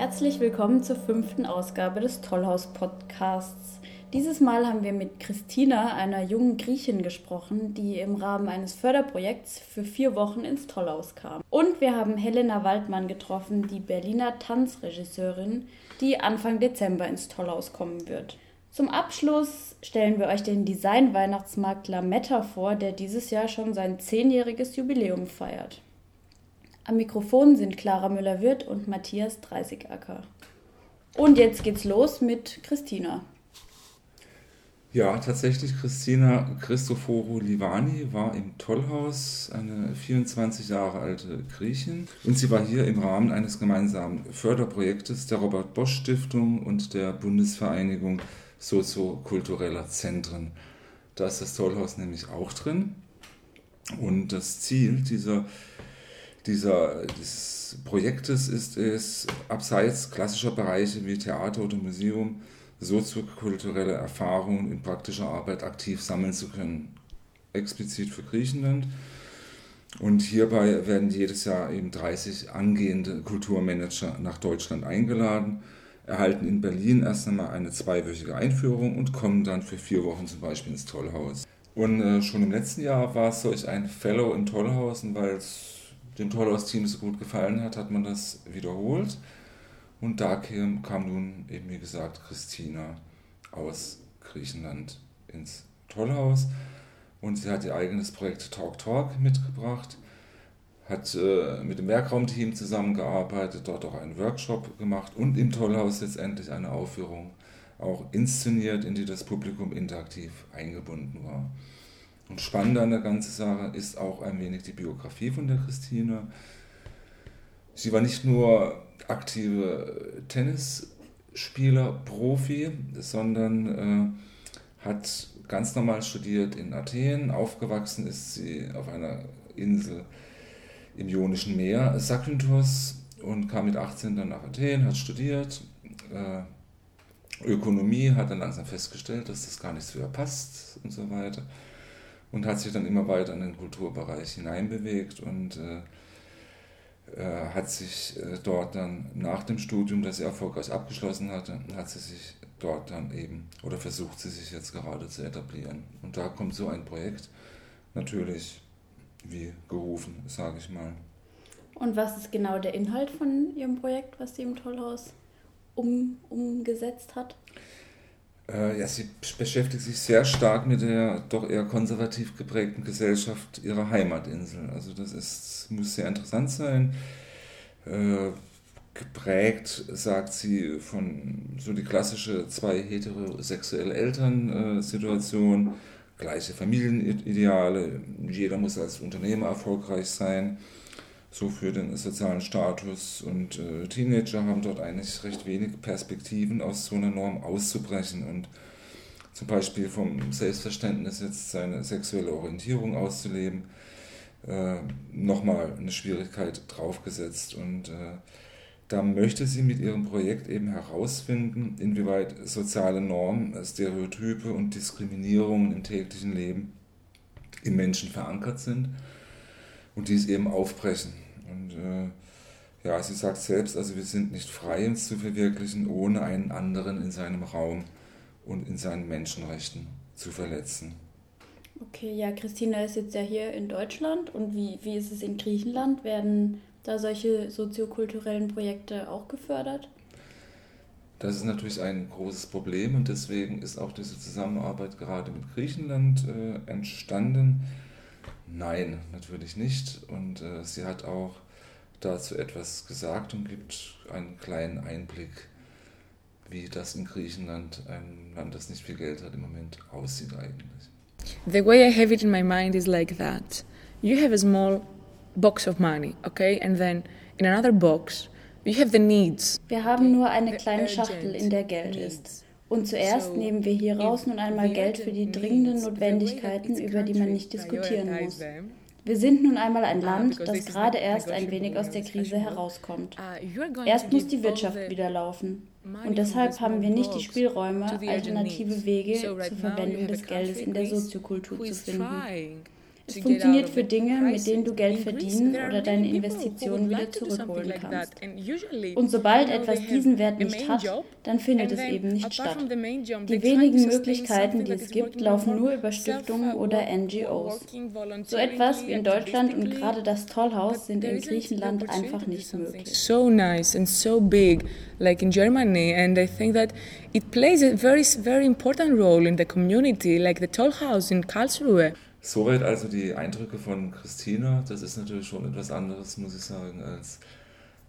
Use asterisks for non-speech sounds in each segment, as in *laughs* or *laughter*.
Herzlich willkommen zur fünften Ausgabe des Tollhaus-Podcasts. Dieses Mal haben wir mit Christina, einer jungen Griechin, gesprochen, die im Rahmen eines Förderprojekts für vier Wochen ins Tollhaus kam. Und wir haben Helena Waldmann getroffen, die Berliner Tanzregisseurin, die Anfang Dezember ins Tollhaus kommen wird. Zum Abschluss stellen wir euch den Design-Weihnachtsmarkt Lametta vor, der dieses Jahr schon sein zehnjähriges Jubiläum feiert. Am Mikrofon sind Clara Müller-Wirth und Matthias Dreisigacker. Und jetzt geht's los mit Christina. Ja, tatsächlich, Christina Christoforo Livani war im Tollhaus, eine 24 Jahre alte Griechin. Und sie war hier im Rahmen eines gemeinsamen Förderprojektes der Robert Bosch Stiftung und der Bundesvereinigung soziokultureller Zentren. Da ist das Tollhaus nämlich auch drin. Und das Ziel dieser dieser, dieses Projektes ist es, abseits klassischer Bereiche wie Theater oder Museum, soziokulturelle Erfahrungen in praktischer Arbeit aktiv sammeln zu können. Explizit für Griechenland. Und hierbei werden jedes Jahr eben 30 angehende Kulturmanager nach Deutschland eingeladen, erhalten in Berlin erst einmal eine zweiwöchige Einführung und kommen dann für vier Wochen zum Beispiel ins Tollhaus. Und äh, schon im letzten Jahr war es solch ein Fellow in Tollhausen, weil es dem Tollhaus-Team so gut gefallen hat, hat man das wiederholt. Und da kam, kam nun eben, wie gesagt, Christina aus Griechenland ins Tollhaus. Und sie hat ihr eigenes Projekt Talk Talk mitgebracht, hat äh, mit dem Werkraumteam zusammengearbeitet, dort auch einen Workshop gemacht und im Tollhaus letztendlich eine Aufführung auch inszeniert, in die das Publikum interaktiv eingebunden war. Und spannend an der ganzen Sache ist auch ein wenig die Biografie von der Christine. Sie war nicht nur aktive Tennisspieler, Profi, sondern äh, hat ganz normal studiert in Athen. Aufgewachsen ist sie auf einer Insel im Ionischen Meer, Sakynthos, und kam mit 18 dann nach Athen, hat studiert. Äh, Ökonomie, hat dann langsam festgestellt, dass das gar nicht zu ihr passt und so weiter und hat sich dann immer weiter in den Kulturbereich hineinbewegt und äh, äh, hat sich äh, dort dann nach dem Studium, das sie erfolgreich abgeschlossen hatte, hat sie sich dort dann eben oder versucht sie sich jetzt gerade zu etablieren. Und da kommt so ein Projekt natürlich wie gerufen, sage ich mal. Und was ist genau der Inhalt von Ihrem Projekt, was Sie im Tollhaus um, umgesetzt hat? Äh, ja, sie beschäftigt sich sehr stark mit der doch eher konservativ geprägten Gesellschaft ihrer Heimatinsel. Also das ist, muss sehr interessant sein. Äh, geprägt, sagt sie, von so die klassische zwei heterosexuelle Eltern-Situation, gleiche Familienideale, jeder muss als Unternehmer erfolgreich sein so für den sozialen Status. Und äh, Teenager haben dort eigentlich recht wenig Perspektiven, aus so einer Norm auszubrechen und zum Beispiel vom Selbstverständnis jetzt seine sexuelle Orientierung auszuleben, äh, nochmal eine Schwierigkeit draufgesetzt. Und äh, da möchte sie mit ihrem Projekt eben herausfinden, inwieweit soziale Normen, Stereotype und Diskriminierungen im täglichen Leben im Menschen verankert sind und dies eben aufbrechen. Und äh, ja, sie sagt selbst, also wir sind nicht frei, uns zu verwirklichen, ohne einen anderen in seinem Raum und in seinen Menschenrechten zu verletzen. Okay, ja, Christina ist jetzt ja hier in Deutschland und wie, wie ist es in Griechenland? Werden da solche soziokulturellen Projekte auch gefördert? Das ist natürlich ein großes Problem und deswegen ist auch diese Zusammenarbeit gerade mit Griechenland äh, entstanden. Nein, natürlich nicht. Und äh, sie hat auch dazu etwas gesagt und gibt einen kleinen Einblick, wie das in Griechenland, ein Land, das nicht viel Geld hat, im Moment aussieht eigentlich. The way I have it in my mind is like that. You have a small box of money, okay? And then in another box you have the needs. Wir haben nur eine kleine Schachtel, in der Geld ist. Und zuerst nehmen wir hier raus nun einmal Geld für die dringenden Notwendigkeiten, über die man nicht diskutieren muss. Wir sind nun einmal ein ah, Land, das gerade erst ein wenig aus der Krise herauskommt. Ah, erst muss die Wirtschaft wieder laufen. Und deshalb haben wir nicht die Spielräume, alternative Wege zur Verwendung des Geldes in der Soziokultur zu finden. Es funktioniert für Dinge, mit denen du Geld verdienen oder deine Investitionen wieder zurückholen kannst. Und sobald etwas diesen Wert nicht hat, dann findet es eben nicht statt. Die wenigen Möglichkeiten, die es gibt, laufen nur über Stiftungen oder NGOs. So etwas wie in Deutschland und gerade das Tollhaus sind in Griechenland einfach nicht möglich. So nice and so big, like in Germany, and I think that it plays a very, very important role in the community, like the Tollhaus in Karlsruhe. Soweit also die Eindrücke von Christina. Das ist natürlich schon etwas anderes, muss ich sagen, als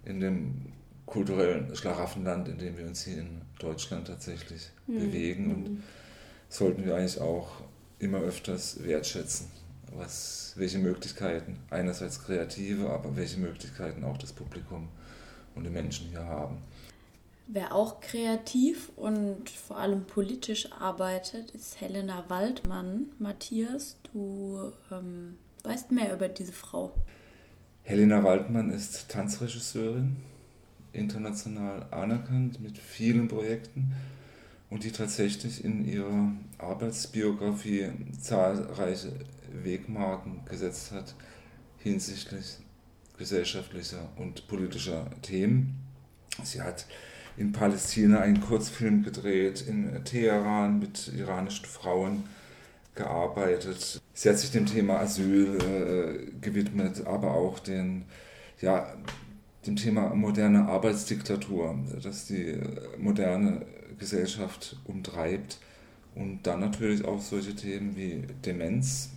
in dem kulturellen Schlaraffenland, in dem wir uns hier in Deutschland tatsächlich mhm. bewegen. Und mhm. sollten wir eigentlich auch immer öfters wertschätzen, was, welche Möglichkeiten, einerseits kreative, aber welche Möglichkeiten auch das Publikum und die Menschen hier haben. Wer auch kreativ und vor allem politisch arbeitet, ist Helena Waldmann. Matthias, du ähm, weißt mehr über diese Frau. Helena Waldmann ist Tanzregisseurin, international anerkannt mit vielen Projekten und die tatsächlich in ihrer Arbeitsbiografie zahlreiche Wegmarken gesetzt hat hinsichtlich gesellschaftlicher und politischer Themen. Sie hat in Palästina einen Kurzfilm gedreht, in Teheran mit iranischen Frauen gearbeitet. Sie hat sich dem Thema Asyl äh, gewidmet, aber auch den, ja, dem Thema moderne Arbeitsdiktatur, das die moderne Gesellschaft umtreibt. Und dann natürlich auch solche Themen wie Demenz,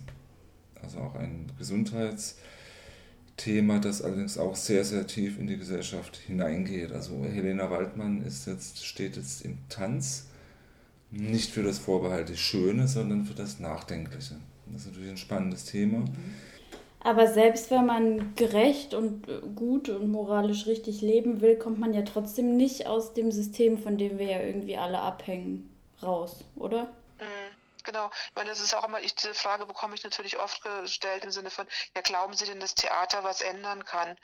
also auch ein Gesundheits- Thema, das allerdings auch sehr, sehr tief in die Gesellschaft hineingeht. Also Helena Waldmann ist jetzt, steht jetzt im Tanz, nicht für das vorbehaltlich Schöne, sondern für das Nachdenkliche. Das ist natürlich ein spannendes Thema. Aber selbst wenn man gerecht und gut und moralisch richtig leben will, kommt man ja trotzdem nicht aus dem System, von dem wir ja irgendwie alle abhängen, raus, oder? Genau, ich meine, das ist auch immer, ich, diese Frage bekomme ich natürlich oft gestellt im Sinne von, ja, glauben Sie denn, dass Theater was ändern kann?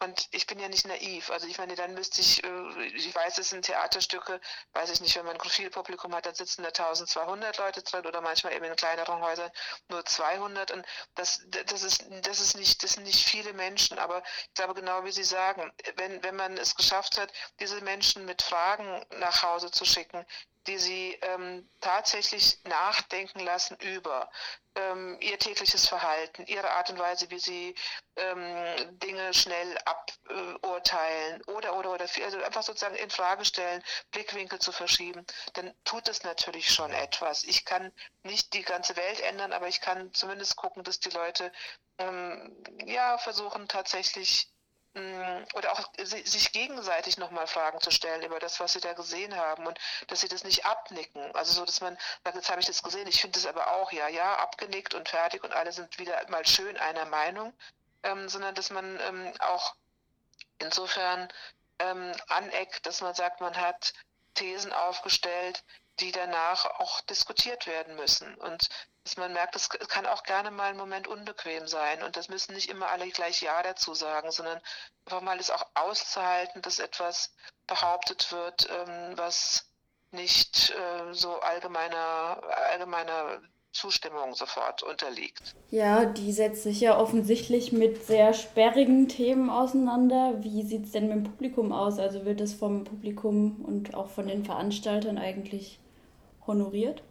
Und ich bin ja nicht naiv. Also ich meine, dann müsste ich, äh, ich weiß, es sind Theaterstücke, weiß ich nicht, wenn man ein viel Publikum hat, dann sitzen da 1200 Leute drin oder manchmal eben in kleineren Häusern nur 200. Und das, das, ist, das, ist nicht, das sind nicht viele Menschen, aber ich glaube genau wie Sie sagen, wenn, wenn man es geschafft hat, diese Menschen mit Fragen nach Hause zu schicken, die sie ähm, tatsächlich nachdenken lassen über ähm, ihr tägliches Verhalten, ihre Art und Weise, wie sie ähm, Dinge schnell aburteilen oder oder oder also einfach sozusagen in Frage stellen, Blickwinkel zu verschieben, dann tut es natürlich schon etwas. Ich kann nicht die ganze Welt ändern, aber ich kann zumindest gucken, dass die Leute ähm, ja versuchen tatsächlich oder auch sich gegenseitig nochmal Fragen zu stellen über das, was sie da gesehen haben und dass sie das nicht abnicken. Also so, dass man sagt, jetzt habe ich das gesehen, ich finde das aber auch, ja, ja, abgenickt und fertig und alle sind wieder mal schön einer Meinung, ähm, sondern dass man ähm, auch insofern ähm, aneckt, dass man sagt, man hat Thesen aufgestellt, die danach auch diskutiert werden müssen. Und man merkt, es kann auch gerne mal ein Moment unbequem sein. Und das müssen nicht immer alle gleich Ja dazu sagen, sondern einfach mal es auch auszuhalten, dass etwas behauptet wird, ähm, was nicht äh, so allgemeiner, allgemeiner Zustimmung sofort unterliegt. Ja, die setzt sich ja offensichtlich mit sehr sperrigen Themen auseinander. Wie sieht es denn mit dem Publikum aus? Also wird es vom Publikum und auch von den Veranstaltern eigentlich honoriert?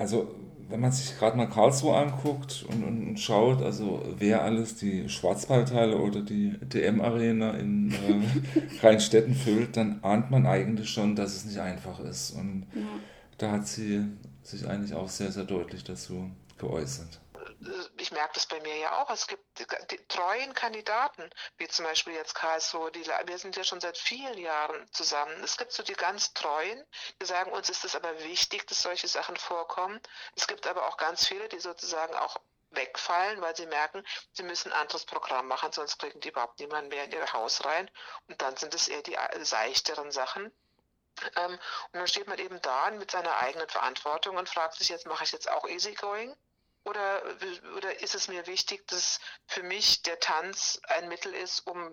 Also wenn man sich gerade mal Karlsruhe anguckt und, und, und, schaut, also wer alles die Schwarzwaldhalle oder die DM-Arena in äh, *laughs* Rheinstetten füllt, dann ahnt man eigentlich schon, dass es nicht einfach ist. Und ja. da hat sie sich eigentlich auch sehr, sehr deutlich dazu geäußert ich merke das bei mir ja auch, es gibt die treuen Kandidaten, wie zum Beispiel jetzt Karlsruhe, die, wir sind ja schon seit vielen Jahren zusammen. Es gibt so die ganz treuen, die sagen, uns ist es aber wichtig, dass solche Sachen vorkommen. Es gibt aber auch ganz viele, die sozusagen auch wegfallen, weil sie merken, sie müssen ein anderes Programm machen, sonst kriegen die überhaupt niemanden mehr in ihr Haus rein. Und dann sind es eher die seichteren Sachen. Ähm, und dann steht man eben da mit seiner eigenen Verantwortung und fragt sich jetzt, mache ich jetzt auch Easygoing? Oder, oder ist es mir wichtig, dass für mich der Tanz ein Mittel ist, um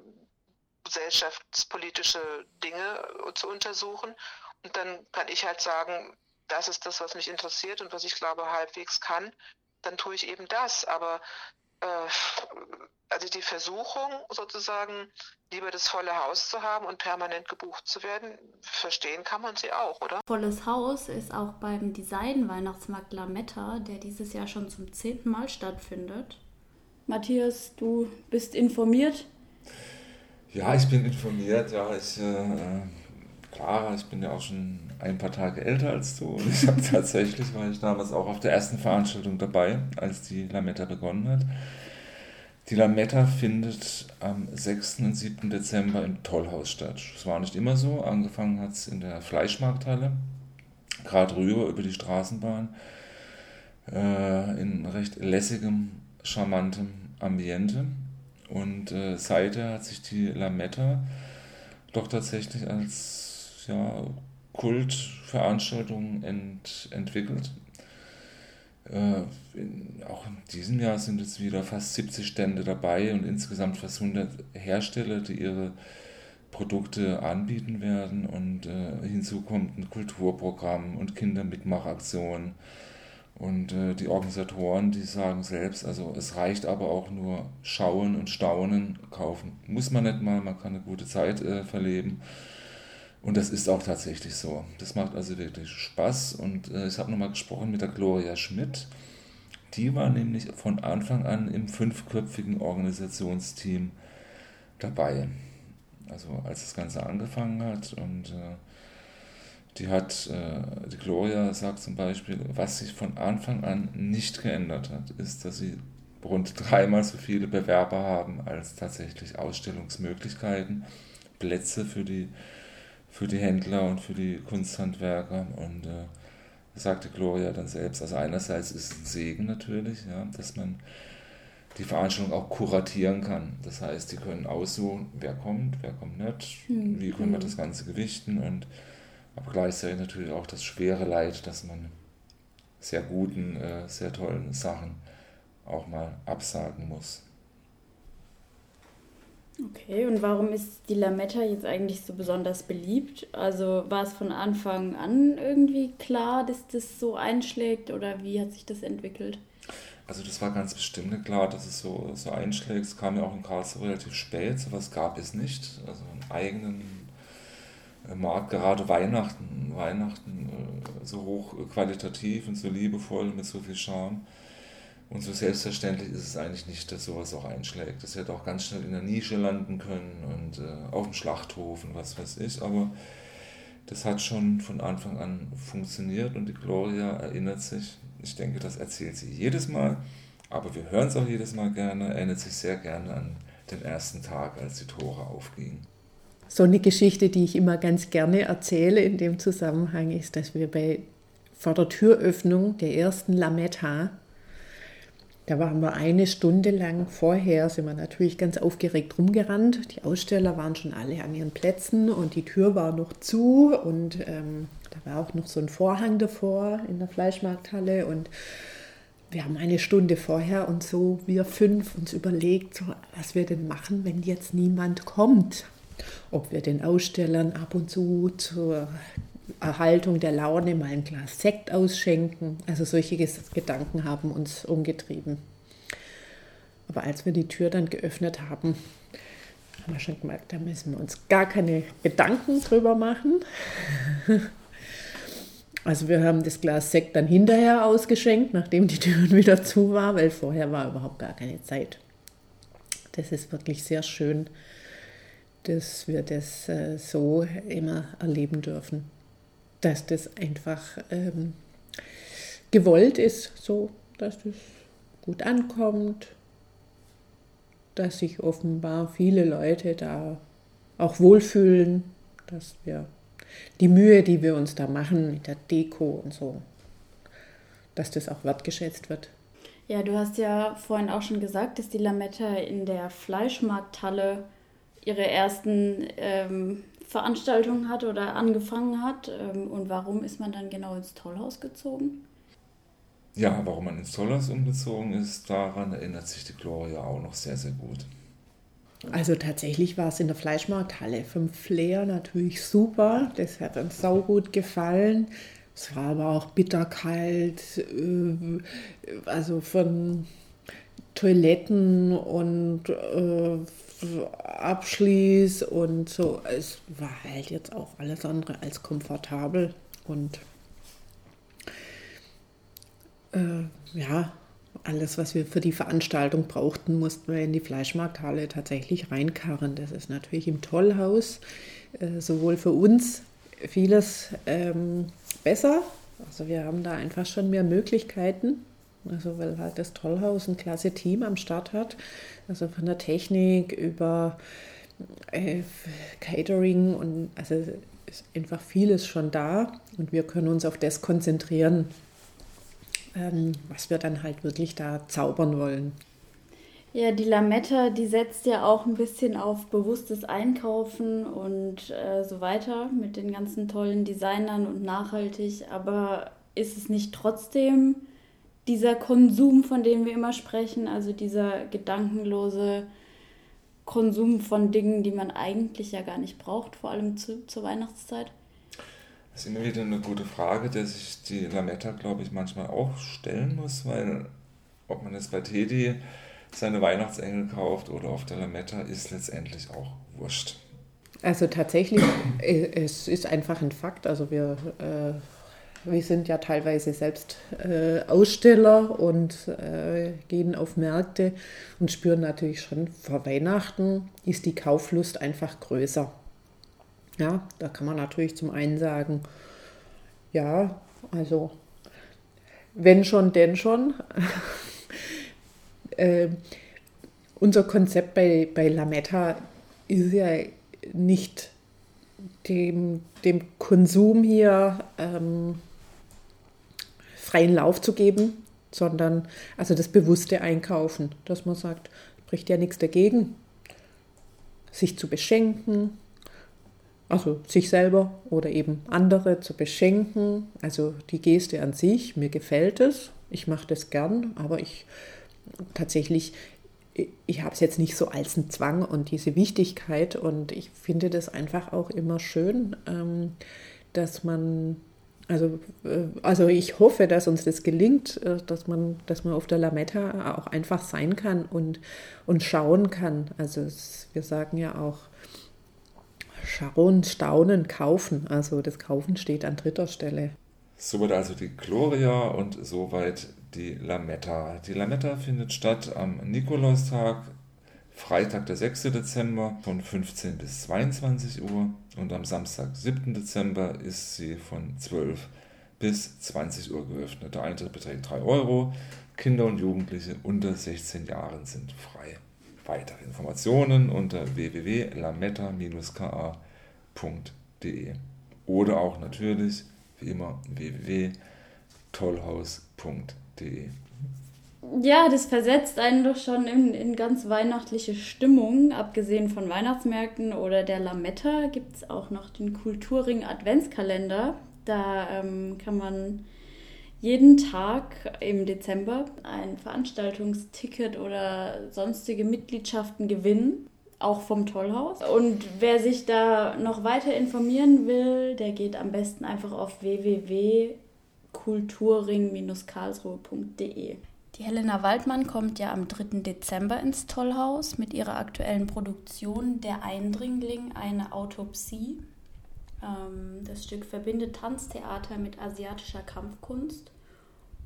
gesellschaftspolitische Dinge zu untersuchen? Und dann kann ich halt sagen, das ist das, was mich interessiert und was ich glaube halbwegs kann. dann tue ich eben das. Aber äh, also die Versuchung sozusagen, lieber das volle Haus zu haben und permanent gebucht zu werden, verstehen kann man sie auch, oder? Volles Haus ist auch beim Design-Weihnachtsmarkt Lametta, der dieses Jahr schon zum zehnten Mal stattfindet. Matthias, du bist informiert? Ja, ich bin informiert. Ja, ich, äh, klar, ich bin ja auch schon ein paar Tage älter als du. Und ich habe *laughs* tatsächlich, war ich damals auch auf der ersten Veranstaltung dabei, als die Lametta begonnen hat. Die Lametta findet am 6. und 7. Dezember im Tollhaus statt. Es war nicht immer so. Angefangen hat es in der Fleischmarkthalle, gerade rüber über die Straßenbahn, äh, in recht lässigem, charmantem Ambiente. Und äh, seither hat sich die Lametta doch tatsächlich als ja, Kultveranstaltung ent, entwickelt. Äh, in, auch in diesem Jahr sind jetzt wieder fast 70 Stände dabei und insgesamt fast 100 Hersteller, die ihre Produkte anbieten werden. Und äh, hinzu kommt ein Kulturprogramm und Kindermitmachaktionen. Und äh, die Organisatoren, die sagen selbst, also es reicht aber auch nur schauen und staunen, kaufen. Muss man nicht mal, man kann eine gute Zeit äh, verleben. Und das ist auch tatsächlich so. Das macht also wirklich Spaß. Und äh, ich habe nochmal gesprochen mit der Gloria Schmidt. Die war nämlich von Anfang an im fünfköpfigen Organisationsteam dabei. Also als das Ganze angefangen hat. Und äh, die hat, äh, die Gloria sagt zum Beispiel, was sich von Anfang an nicht geändert hat, ist, dass sie rund dreimal so viele Bewerber haben als tatsächlich Ausstellungsmöglichkeiten, Plätze für die für die Händler und für die Kunsthandwerker. Und äh, sagte Gloria dann selbst, also einerseits ist es ein Segen natürlich, ja, dass man die Veranstaltung auch kuratieren kann. Das heißt, die können aussuchen, wer kommt, wer kommt nicht, hm, wie können wir das Ganze gewichten und aber gleichzeitig natürlich auch das schwere Leid, dass man sehr guten, äh, sehr tollen Sachen auch mal absagen muss. Okay, und warum ist die Lametta jetzt eigentlich so besonders beliebt? Also war es von Anfang an irgendwie klar, dass das so einschlägt oder wie hat sich das entwickelt? Also das war ganz bestimmt klar, dass es so, so einschlägt. Es kam ja auch in Karlsruhe relativ spät, sowas gab es nicht. Also einen eigenen äh, Markt, gerade Weihnachten, Weihnachten äh, so hochqualitativ und so liebevoll mit so viel Charme und so selbstverständlich ist es eigentlich nicht, dass sowas auch einschlägt. Das hätte auch ganz schnell in der Nische landen können und äh, auf dem Schlachthof und was weiß ich. Aber das hat schon von Anfang an funktioniert und die Gloria erinnert sich, ich denke, das erzählt sie jedes Mal, aber wir hören es auch jedes Mal gerne, erinnert sich sehr gerne an den ersten Tag, als die Tore aufgingen. So eine Geschichte, die ich immer ganz gerne erzähle in dem Zusammenhang, ist, dass wir bei vor der Türöffnung der ersten Lametta da waren wir eine Stunde lang vorher, sind wir natürlich ganz aufgeregt rumgerannt. Die Aussteller waren schon alle an ihren Plätzen und die Tür war noch zu und ähm, da war auch noch so ein Vorhang davor in der Fleischmarkthalle und wir haben eine Stunde vorher und so wir fünf uns überlegt, so, was wir denn machen, wenn jetzt niemand kommt. Ob wir den Ausstellern ab und zu zur Erhaltung der Laune mal ein Glas Sekt ausschenken. Also solche Gedanken haben uns umgetrieben. Aber als wir die Tür dann geöffnet haben, haben wir schon gemerkt, da müssen wir uns gar keine Gedanken drüber machen. *laughs* Also wir haben das Glas Sekt dann hinterher ausgeschenkt, nachdem die Tür wieder zu war, weil vorher war überhaupt gar keine Zeit. Das ist wirklich sehr schön, dass wir das äh, so immer erleben dürfen dass das einfach ähm, gewollt ist, so dass das gut ankommt, dass sich offenbar viele Leute da auch wohlfühlen, dass wir die Mühe, die wir uns da machen mit der Deko und so, dass das auch wertgeschätzt wird. Ja, du hast ja vorhin auch schon gesagt, dass die Lametta in der Fleischmarkthalle ihre ersten ähm, Veranstaltung hat oder angefangen hat. Ähm, und warum ist man dann genau ins Tollhaus gezogen? Ja, warum man ins Tollhaus umgezogen ist, daran erinnert sich die Gloria auch noch sehr, sehr gut. Also tatsächlich war es in der Fleischmarkthalle vom Flair natürlich super. Das hat uns sau gut gefallen. Es war aber auch bitterkalt, äh, also von Toiletten und äh, Abschließ und so. Es war halt jetzt auch alles andere als komfortabel und äh, ja, alles, was wir für die Veranstaltung brauchten, mussten wir in die Fleischmarkthalle tatsächlich reinkarren. Das ist natürlich im Tollhaus äh, sowohl für uns vieles ähm, besser. Also wir haben da einfach schon mehr Möglichkeiten. Also weil halt das Tollhaus ein klasse Team am Start hat. Also von der Technik über äh, Catering und also ist einfach vieles schon da und wir können uns auf das konzentrieren, ähm, was wir dann halt wirklich da zaubern wollen. Ja, die Lametta, die setzt ja auch ein bisschen auf bewusstes Einkaufen und äh, so weiter mit den ganzen tollen Designern und nachhaltig. Aber ist es nicht trotzdem dieser Konsum, von dem wir immer sprechen, also dieser gedankenlose Konsum von Dingen, die man eigentlich ja gar nicht braucht, vor allem zu, zur Weihnachtszeit? Das ist immer wieder eine gute Frage, der sich die Lametta, glaube ich, manchmal auch stellen muss, weil ob man jetzt bei Teddy seine Weihnachtsengel kauft oder auf der Lametta, ist letztendlich auch wurscht. Also tatsächlich, äh, es ist einfach ein Fakt. Also wir äh, wir sind ja teilweise selbst äh, Aussteller und äh, gehen auf Märkte und spüren natürlich schon, vor Weihnachten ist die Kauflust einfach größer. Ja, da kann man natürlich zum einen sagen, ja, also wenn schon, denn schon. *laughs* äh, unser Konzept bei, bei Lametta ist ja nicht dem, dem Konsum hier ähm, freien Lauf zu geben, sondern also das bewusste Einkaufen, dass man sagt, spricht ja nichts dagegen, sich zu beschenken, also sich selber oder eben andere zu beschenken, also die Geste an sich, mir gefällt es, ich mache das gern, aber ich tatsächlich, ich habe es jetzt nicht so als einen Zwang und diese Wichtigkeit und ich finde das einfach auch immer schön, ähm, dass man also, äh, also ich hoffe, dass uns das gelingt, äh, dass man, dass man auf der Lametta auch einfach sein kann und, und schauen kann. Also es, wir sagen ja auch schauen, staunen, kaufen. Also das Kaufen steht an dritter Stelle. Soweit also die Gloria und soweit die Lametta. Die Lametta findet statt am Nikolaustag, Freitag, der 6. Dezember von 15 bis 22 Uhr und am Samstag, 7. Dezember ist sie von 12 bis 20 Uhr geöffnet. Der Eintritt beträgt 3 Euro. Kinder und Jugendliche unter 16 Jahren sind frei. Weitere Informationen unter www.lametta-ka.de oder auch natürlich, wie immer, www.tollhaus.de. Ja, das versetzt einen doch schon in, in ganz weihnachtliche Stimmung. Abgesehen von Weihnachtsmärkten oder der Lametta gibt es auch noch den Kulturring Adventskalender. Da ähm, kann man jeden Tag im Dezember ein Veranstaltungsticket oder sonstige Mitgliedschaften gewinnen, auch vom Tollhaus. Und wer sich da noch weiter informieren will, der geht am besten einfach auf www.kulturring-karlsruhe.de. Die Helena Waldmann kommt ja am 3. Dezember ins Tollhaus mit ihrer aktuellen Produktion Der Eindringling, eine Autopsie. Ähm, das Stück verbindet Tanztheater mit asiatischer Kampfkunst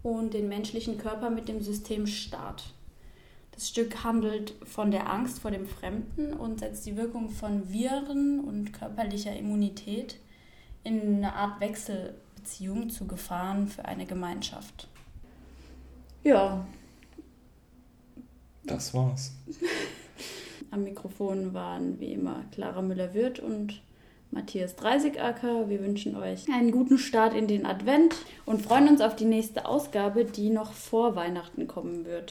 und den menschlichen Körper mit dem System Staat. Das Stück handelt von der Angst vor dem Fremden und setzt die Wirkung von Viren und körperlicher Immunität in eine Art Wechselbeziehung zu Gefahren für eine Gemeinschaft. Ja. Das war's. *laughs* Am Mikrofon waren wie immer Clara Müller-Wirth und Matthias Dreisigacker. Wir wünschen euch einen guten Start in den Advent und freuen uns auf die nächste Ausgabe, die noch vor Weihnachten kommen wird.